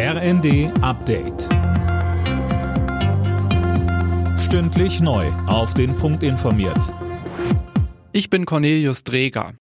RND Update. Stündlich neu. Auf den Punkt informiert. Ich bin Cornelius Dreger.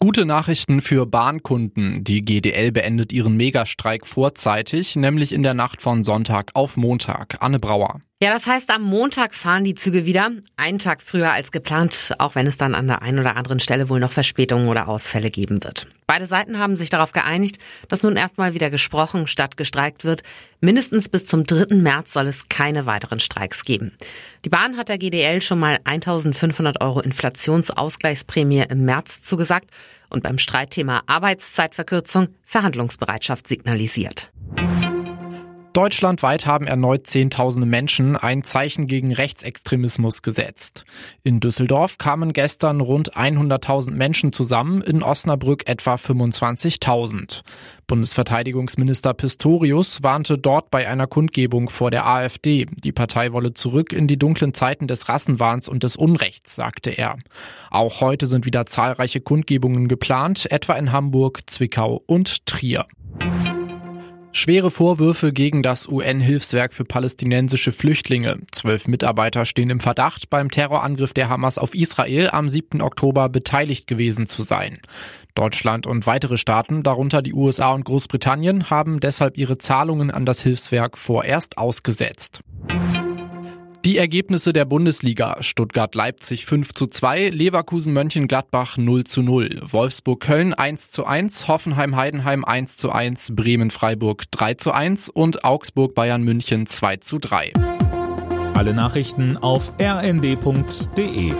Gute Nachrichten für Bahnkunden. Die GDL beendet ihren Megastreik vorzeitig, nämlich in der Nacht von Sonntag auf Montag. Anne Brauer. Ja, das heißt, am Montag fahren die Züge wieder. Einen Tag früher als geplant, auch wenn es dann an der einen oder anderen Stelle wohl noch Verspätungen oder Ausfälle geben wird. Beide Seiten haben sich darauf geeinigt, dass nun erstmal wieder gesprochen statt gestreikt wird. Mindestens bis zum 3. März soll es keine weiteren Streiks geben. Die Bahn hat der GDL schon mal 1500 Euro Inflationsausgleichsprämie im März zugesagt und beim Streitthema Arbeitszeitverkürzung Verhandlungsbereitschaft signalisiert. Deutschlandweit haben erneut Zehntausende Menschen ein Zeichen gegen Rechtsextremismus gesetzt. In Düsseldorf kamen gestern rund 100.000 Menschen zusammen, in Osnabrück etwa 25.000. Bundesverteidigungsminister Pistorius warnte dort bei einer Kundgebung vor der AfD. Die Partei wolle zurück in die dunklen Zeiten des Rassenwahns und des Unrechts, sagte er. Auch heute sind wieder zahlreiche Kundgebungen geplant, etwa in Hamburg, Zwickau und Trier. Schwere Vorwürfe gegen das UN-Hilfswerk für palästinensische Flüchtlinge. Zwölf Mitarbeiter stehen im Verdacht, beim Terrorangriff der Hamas auf Israel am 7. Oktober beteiligt gewesen zu sein. Deutschland und weitere Staaten, darunter die USA und Großbritannien, haben deshalb ihre Zahlungen an das Hilfswerk vorerst ausgesetzt. Die Ergebnisse der Bundesliga. Stuttgart-Leipzig 5 zu 2, Leverkusen-Mönchengladbach 0 zu 0, Wolfsburg-Köln 1 zu 1, Hoffenheim-Heidenheim 1 zu 1, Bremen-Freiburg 3 zu 1 und Augsburg-Bayern München 2 zu 3. Alle Nachrichten auf rnd.de